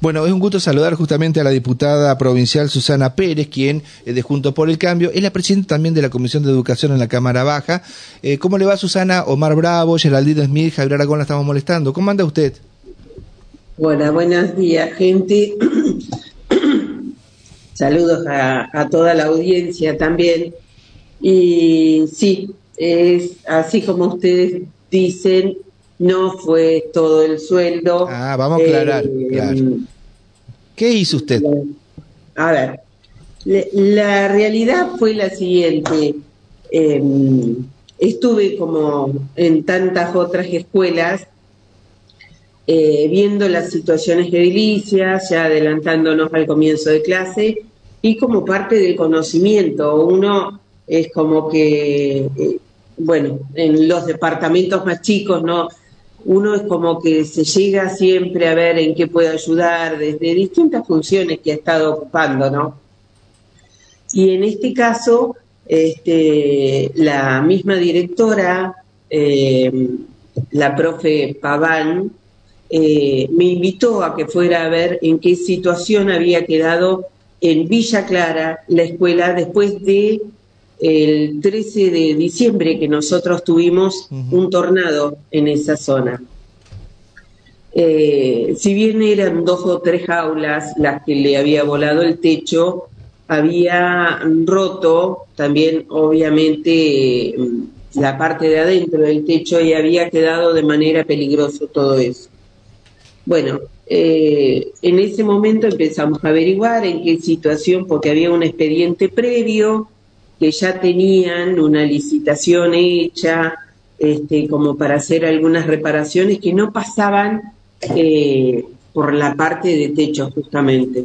Bueno, es un gusto saludar justamente a la diputada provincial Susana Pérez, quien es de Juntos por el Cambio, es la presidenta también de la Comisión de Educación en la Cámara Baja. Eh, ¿Cómo le va Susana? Omar Bravo, Geraldino Smith, Javier Aragón la estamos molestando. ¿Cómo anda usted? Hola, buenos días, gente. Saludos a, toda la audiencia también. Y sí, es así como ustedes dicen, no fue todo el sueldo. Ah, vamos a aclarar. Eh, ¿Qué hizo usted? A ver, la realidad fue la siguiente. Em, estuve como en tantas otras escuelas eh, viendo las situaciones edilicias, ya adelantándonos al comienzo de clase, y como parte del conocimiento. Uno es como que, eh, bueno, en los departamentos más chicos, ¿no? Uno es como que se llega siempre a ver en qué puede ayudar desde distintas funciones que ha estado ocupando, ¿no? Y en este caso, este, la misma directora, eh, la profe Paván, eh, me invitó a que fuera a ver en qué situación había quedado en Villa Clara la escuela después de el 13 de diciembre que nosotros tuvimos un tornado en esa zona. Eh, si bien eran dos o tres aulas las que le había volado el techo, había roto también obviamente la parte de adentro del techo y había quedado de manera peligrosa todo eso. Bueno, eh, en ese momento empezamos a averiguar en qué situación, porque había un expediente previo, que ya tenían una licitación hecha este, como para hacer algunas reparaciones que no pasaban eh, por la parte de techo justamente.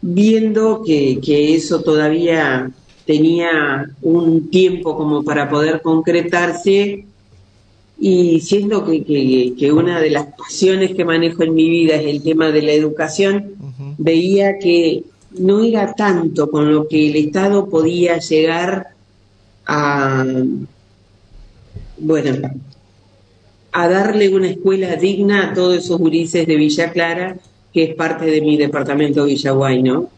Viendo que, eso todavía tenía un tiempo como para poder concretarse y siendo que, que, una de las pasiones que manejo en mi vida es el tema de la educación, veía que no era tanto con lo que el Estado podía llegar a, bueno, a darle una escuela digna a todos esos gurises de Villa Clara, que es parte de mi departamento Villaguay, ¿no?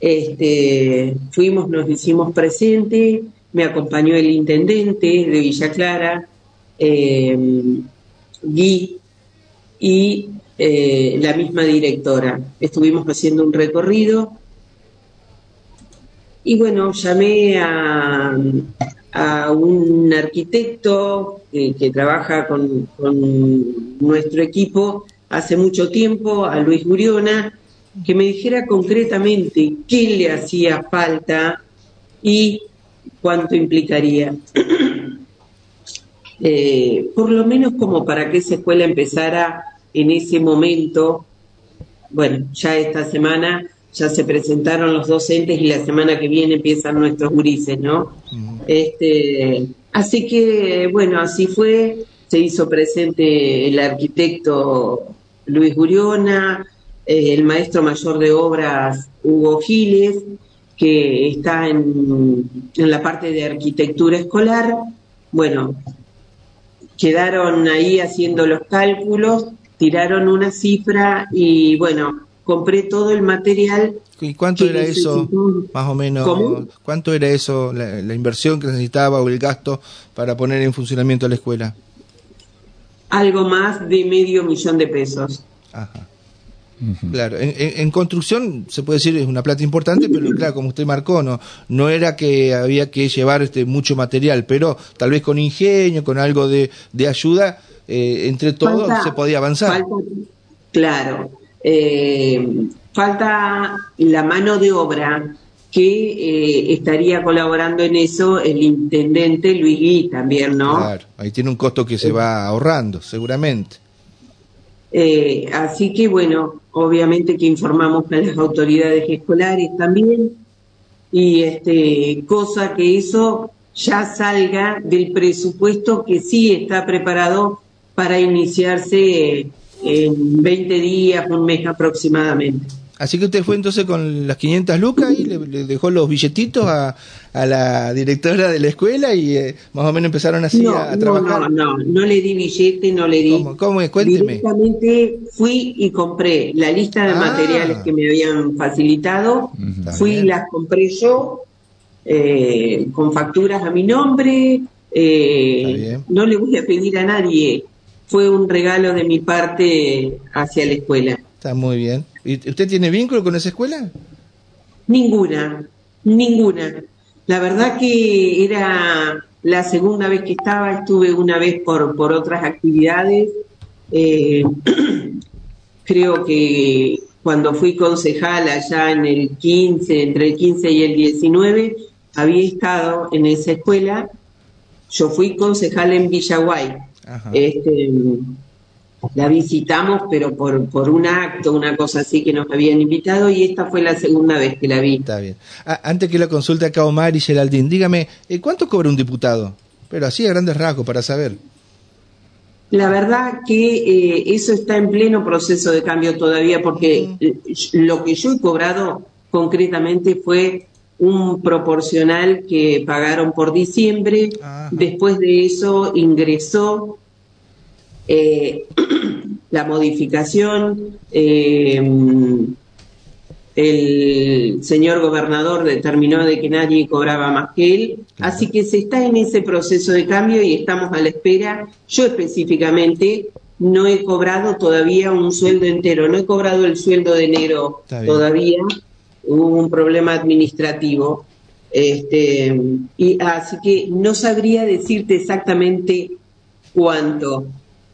Este, fuimos, nos hicimos presentes, me acompañó el intendente de Villa Clara, eh, Guy, y eh, la misma directora. Estuvimos haciendo un recorrido y bueno, llamé a, a un arquitecto que, trabaja con, nuestro equipo hace mucho tiempo, a Luis Guriona, que me dijera concretamente qué le hacía falta y cuánto implicaría. Eh, por lo menos como para que esa escuela empezara en ese momento, bueno, ya esta semana ya se presentaron los docentes y la semana que viene empiezan nuestros gurises, ¿no? este, así que, bueno, así fue, se hizo presente el arquitecto Luis Guriona, eh, el maestro mayor de obras Hugo Giles, que está en, en la parte de arquitectura escolar. Bueno, quedaron ahí haciendo los cálculos tiraron una cifra y bueno, compré todo el material. ¿Y cuánto era eso, más o menos? ¿Cuánto era eso, la, inversión que necesitaba o el gasto para poner en funcionamiento la escuela? Algo más de medio millón de pesos. Ajá. Claro, en, construcción se puede decir es una plata importante, pero claro, como usted marcó, no, no era que había que llevar este mucho material, pero tal vez con ingenio, con algo de, de ayuda, eh, entre todos se podía avanzar. claro, eh, falta la mano de obra que eh, estaría colaborando en eso el intendente Luis Gui también, ¿no? Claro, ahí tiene un costo que se va ahorrando, seguramente. Así que bueno, obviamente que informamos a las autoridades escolares también y este cosa que eso ya salga del presupuesto que sí está preparado para iniciarse en 20 días, un mes aproximadamente. Así que usted fue entonces con las 500 lucas y le, dejó los billetitos a, a, la directora de la escuela y eh, más o menos empezaron así a, trabajar. No, no, no le di billete, no le di. ¿Cómo, cómo es? Cuénteme. Directamente fui y compré la lista de ah. materiales que me habían facilitado, fui y las compré yo eh, con facturas a mi nombre. Eh, no le voy a pedir a nadie, fue un regalo de mi parte hacia la escuela. Está muy bien. ¿Y usted tiene vínculo con esa escuela? Ninguna, ninguna. La verdad que era la segunda vez que estaba, estuve una vez por, por otras actividades. Eh, creo que cuando fui concejal allá en el 15, entre el 15 y el 19, había estado en esa escuela. Yo fui concejal en Villaguay. Este, la visitamos, pero por, por un acto, una cosa así que nos habían invitado, y esta fue la segunda vez que la vi. Está bien. Ah, antes que la consulte acá Omar y Geraldine, dígame, eh, ¿cuánto cobra un diputado? Pero así a grandes rasgos, para saber. La verdad que eh, eso está en pleno proceso de cambio todavía, porque lo que yo he cobrado concretamente fue un proporcional que pagaron por diciembre, después de eso ingresó eh, la modificación, eh, el señor gobernador determinó de que nadie cobraba más que él, así que se está en ese proceso de cambio y estamos a la espera. Yo específicamente no he cobrado todavía un sueldo entero, no he cobrado el sueldo de enero todavía, hubo un problema administrativo. Este, y así que no sabría decirte exactamente cuánto,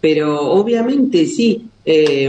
pero obviamente sí, eh,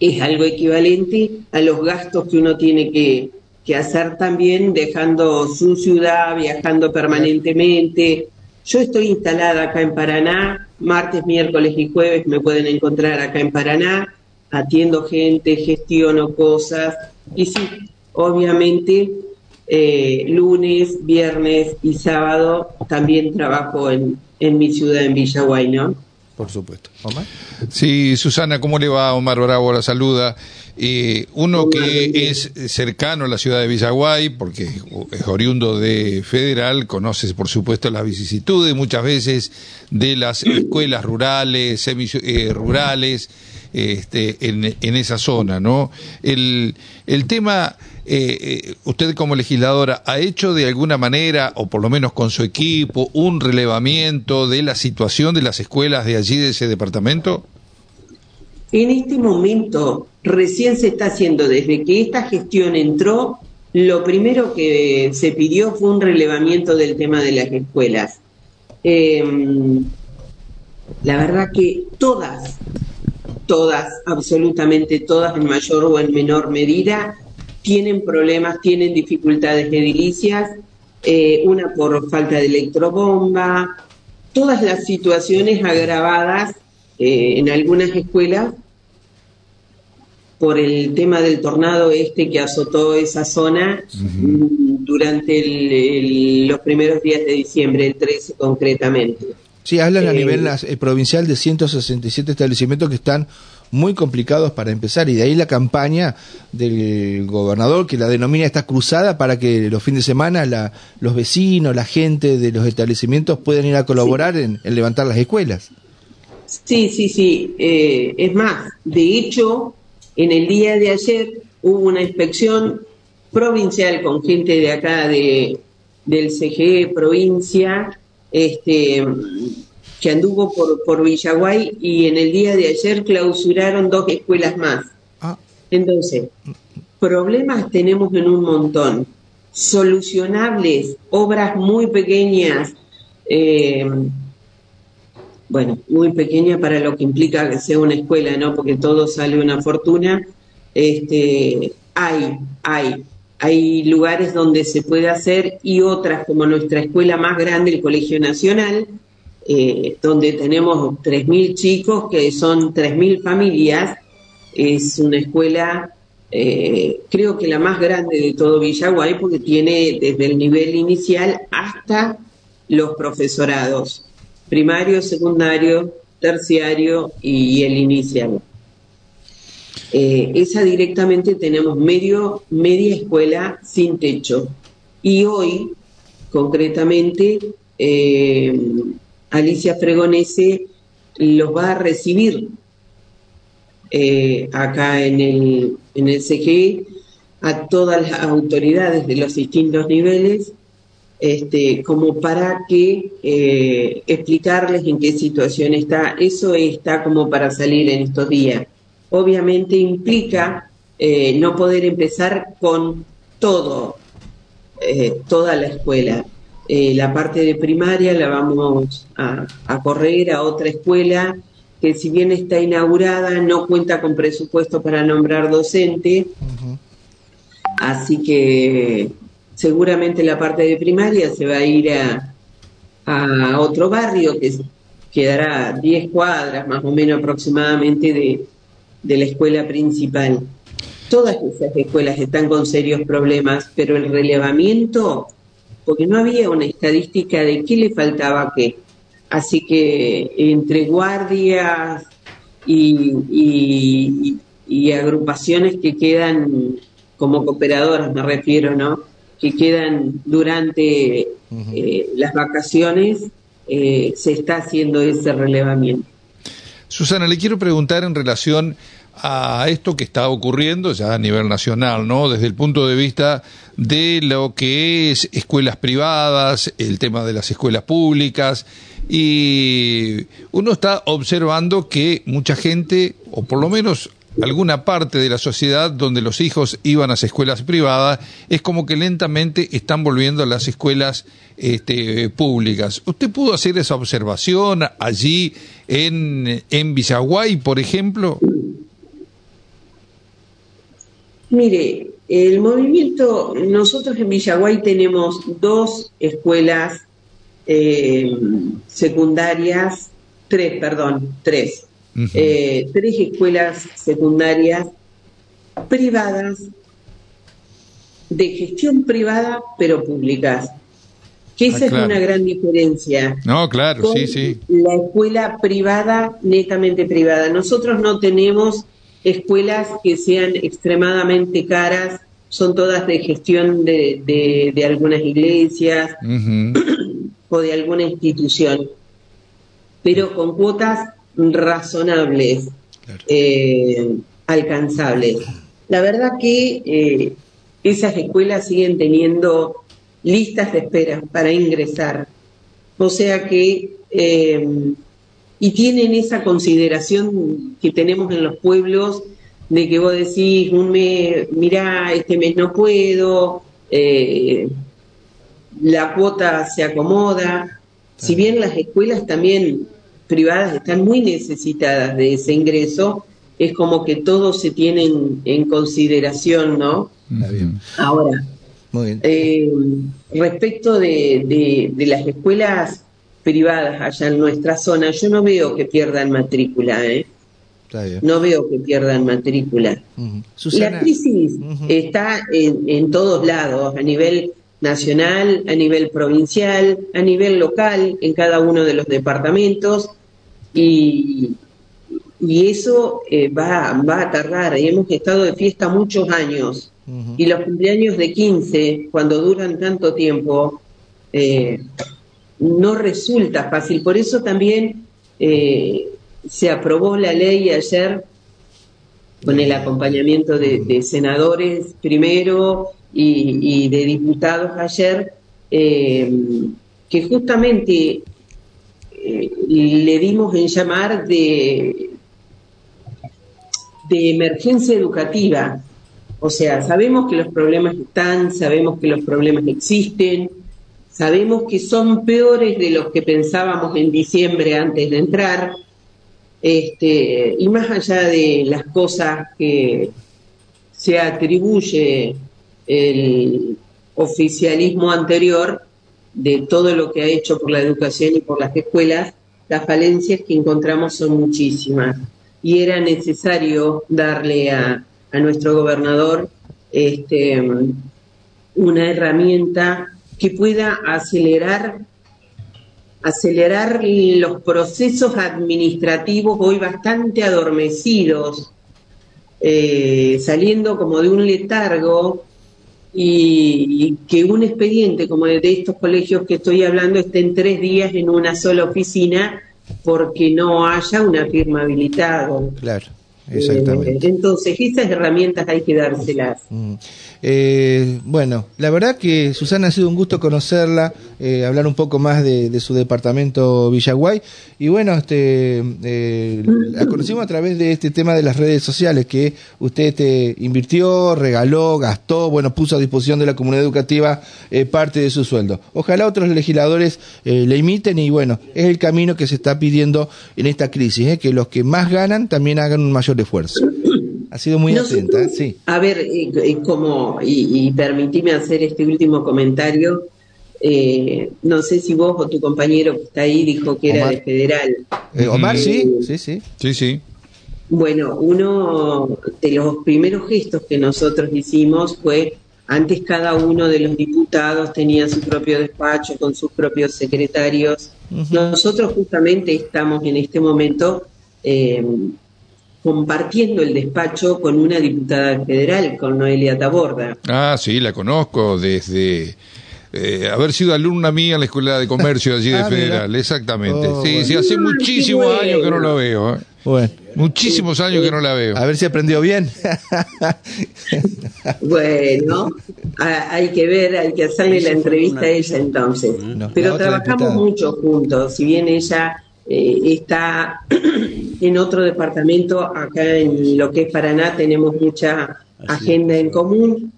es algo equivalente a los gastos que uno tiene que, hacer también dejando su ciudad, viajando permanentemente. Yo estoy instalada acá en Paraná, martes, miércoles y jueves me pueden encontrar acá en Paraná, atiendo gente, gestiono cosas y sí, obviamente eh, lunes, viernes y sábado también trabajo en, en mi ciudad, en Villaguay, ¿no? Por supuesto. Omar. Sí, Susana, ¿cómo le va? Omar Bravo la saluda. Eh, uno que es cercano a la ciudad de Villaguay, porque es oriundo de Federal, conoce por supuesto las vicisitudes muchas veces de las escuelas rurales, semi eh, rurales, este, en, esa zona, ¿no? El, el tema eh, eh, usted como legisladora ha hecho de alguna manera, o por lo menos con su equipo, un relevamiento de la situación de las escuelas de allí, de ese departamento? En este momento, recién se está haciendo, desde que esta gestión entró, lo primero que se pidió fue un relevamiento del tema de las escuelas. Em, la verdad que todas, todas, absolutamente todas, en mayor o en menor medida, tienen problemas, tienen dificultades edilicias, eh, una por falta de electrobomba, todas las situaciones agravadas eh, en algunas escuelas por el tema del tornado este que azotó esa zona durante los primeros días de diciembre, el 13 concretamente. Sí, hablan a eh, nivel provincial de 167 establecimientos que están muy complicados para empezar y de ahí la campaña del gobernador que la denomina esta cruzada para que los fines de semana la, los vecinos, la gente de los establecimientos puedan ir a colaborar en, levantar las escuelas. Sí, sí, sí. Eh, es más, de hecho, en el día de ayer hubo una inspección provincial con gente de acá de, del CGE provincia, este que anduvo por, por Villaguay y en el día de ayer clausuraron dos escuelas más. Ah. Entonces, problemas tenemos en un montón. Solucionables, obras muy pequeñas, eh, bueno, muy pequeña para lo que implica que sea una escuela, ¿no? Porque todo sale una fortuna. Este, hay, hay, hay lugares donde se puede hacer y otras como nuestra escuela más grande, el Colegio Nacional, eh, donde tenemos 3.000 chicos, que son 3.000 familias. Es una escuela, eh, creo que la más grande de todo Villaguay, porque tiene desde el nivel inicial hasta los profesorados, primario, secundario, terciario y el inicial. Eh, esa directamente tenemos medio, media escuela sin techo. Y hoy, concretamente, eh, Alicia Fregonese los va a recibir eh, acá en el, en el CGE a todas las autoridades de los distintos niveles este, como para que explicarles en qué situación está. Eso está como para salir en estos días. Obviamente implica eh, no poder empezar con todo, eh, toda la escuela. la parte de primaria la vamos a, correr a otra escuela que si bien está inaugurada no cuenta con presupuesto para nombrar docente. Así que seguramente la parte de primaria se va a ir a, otro barrio que quedará 10 cuadras más o menos aproximadamente de, de la escuela principal. Todas esas escuelas están con serios problemas, pero el relevamiento, porque no había una estadística de qué le faltaba qué. Así que entre guardias y, y agrupaciones que quedan como cooperadoras, me refiero, ¿no? que quedan durante eh, las vacaciones, eh, se está haciendo ese relevamiento. Susana, le quiero preguntar en relación a esto que está ocurriendo ya a nivel nacional, ¿no? Desde el punto de vista de lo que es escuelas privadas, el tema de las escuelas públicas, y uno está observando que mucha gente, o por lo menos alguna parte de la sociedad donde los hijos iban a las escuelas privadas, es como que lentamente están volviendo a las escuelas este, públicas. ¿Usted pudo hacer esa observación allí en, en Villaguay, por ejemplo? Mire, el movimiento, nosotros en Villaguay tenemos dos escuelas eh, secundarias, tres, perdón, tres eh, tres escuelas secundarias privadas, de gestión privada, pero públicas. Que esa ah, es una gran diferencia. No, claro, sí, sí. La escuela privada, netamente privada. Nosotros no tenemos escuelas que sean extremadamente caras, son todas de gestión de, de, algunas iglesias o de alguna institución, pero con cuotas razonables, eh, alcanzables. La verdad que eh, esas escuelas siguen teniendo listas de espera para ingresar. O sea que, eh, y tienen esa consideración que tenemos en los pueblos de que vos decís, un mes, mirá, este mes no puedo, la cuota se acomoda. Si bien las escuelas también privadas están muy necesitadas de ese ingreso, es como que todos se tienen en consideración, ¿no? Ahora, eh, respecto de, las escuelas privadas allá en nuestra zona, yo no veo que pierdan matrícula, ¿eh? No veo que pierdan matrícula. La crisis está en, en todos lados, a nivel nacional, a nivel provincial, a nivel local, en cada uno de los departamentos y, y eso eh, va, va a tardar. Y hemos estado de fiesta muchos años. Y los cumpleaños de 15, cuando duran tanto tiempo, eh, no resulta fácil. Por eso también eh, se aprobó la ley ayer con el acompañamiento de, senadores primero y, y, de diputados ayer, que justamente le dimos en llamar de, de emergencia educativa. O sea, sabemos que los problemas están, sabemos que los problemas existen, sabemos que son peores de los que pensábamos en diciembre antes de entrar, este, y más allá de las cosas que se atribuye el oficialismo anterior, de todo lo que ha hecho por la educación y por las escuelas, las falencias que encontramos son muchísimas. Y era necesario darle a, nuestro gobernador este, una herramienta que pueda acelerar acelerar los procesos administrativos hoy bastante adormecidos eh, saliendo como de un letargo y, que un expediente como de estos colegios que estoy hablando esté en tres días en una sola oficina porque no haya una firma habilitada. Claro. Exactamente. Eh, entonces, esas herramientas hay que dárselas. Mm. Eh, bueno, la verdad que Susana ha sido un gusto conocerla, eh, hablar un poco más de, su departamento Villaguay. Y bueno, este, eh, la conocimos a través de este tema de las redes sociales que usted te invirtió, regaló, gastó, bueno, puso a disposición de la comunidad educativa parte de su sueldo. Ojalá otros legisladores le imiten y bueno, es el camino que se está pidiendo en esta crisis, que los que más ganan también hagan un mayor esfuerzo. Ha sido muy atenta, sí. A ver, eh, eh, como, y, y hacer este último comentario. Eh, no sé si vos o tu compañero que está ahí dijo que era de federal. Omar, sí, sí, sí. Sí, sí. Bueno, uno de los primeros gestos que nosotros hicimos fue, antes cada uno de los diputados tenía su propio despacho con sus propios secretarios. Nosotros justamente estamos en este momento eh, compartiendo el despacho con una diputada federal, con Noelia Taborda. Ah, sí, la conozco desde eh, haber sido alumna mía en la Escuela de Comercio allí de ah, Federal, exactamente. Oh, sí, sí, hace muchísimos años que no lo veo. ¿eh? Bueno. Muchísimos años que no la veo. A ver si aprendió bien. bueno, hay que ver, hay que hacerle la entrevista a ella entonces. Pero trabajamos mucho juntos, si bien ella eh, está en otro departamento, acá en lo que es Paraná tenemos mucha agenda en común.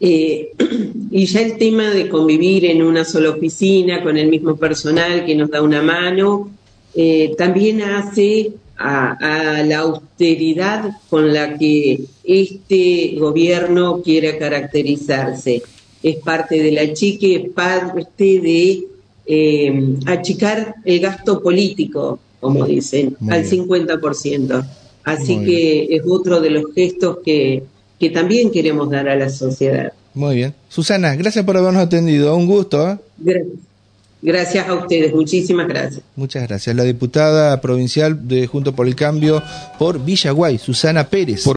Eh, y ya el tema de convivir en una sola oficina con el mismo personal que nos da una mano, eh, también hace a, la austeridad con la que este gobierno quiere caracterizarse. Es parte de la chique, es parte de eh, achicar el gasto político, como dicen, al 50%. Así que es otro de los gestos que, que también queremos dar a la sociedad. Muy bien. Susana, gracias por habernos atendido. Un gusto. ¿eh? Gracias. a ustedes, muchísimas gracias. Muchas gracias. La diputada provincial de Junto por el Cambio por Villaguay, Susana Pérez.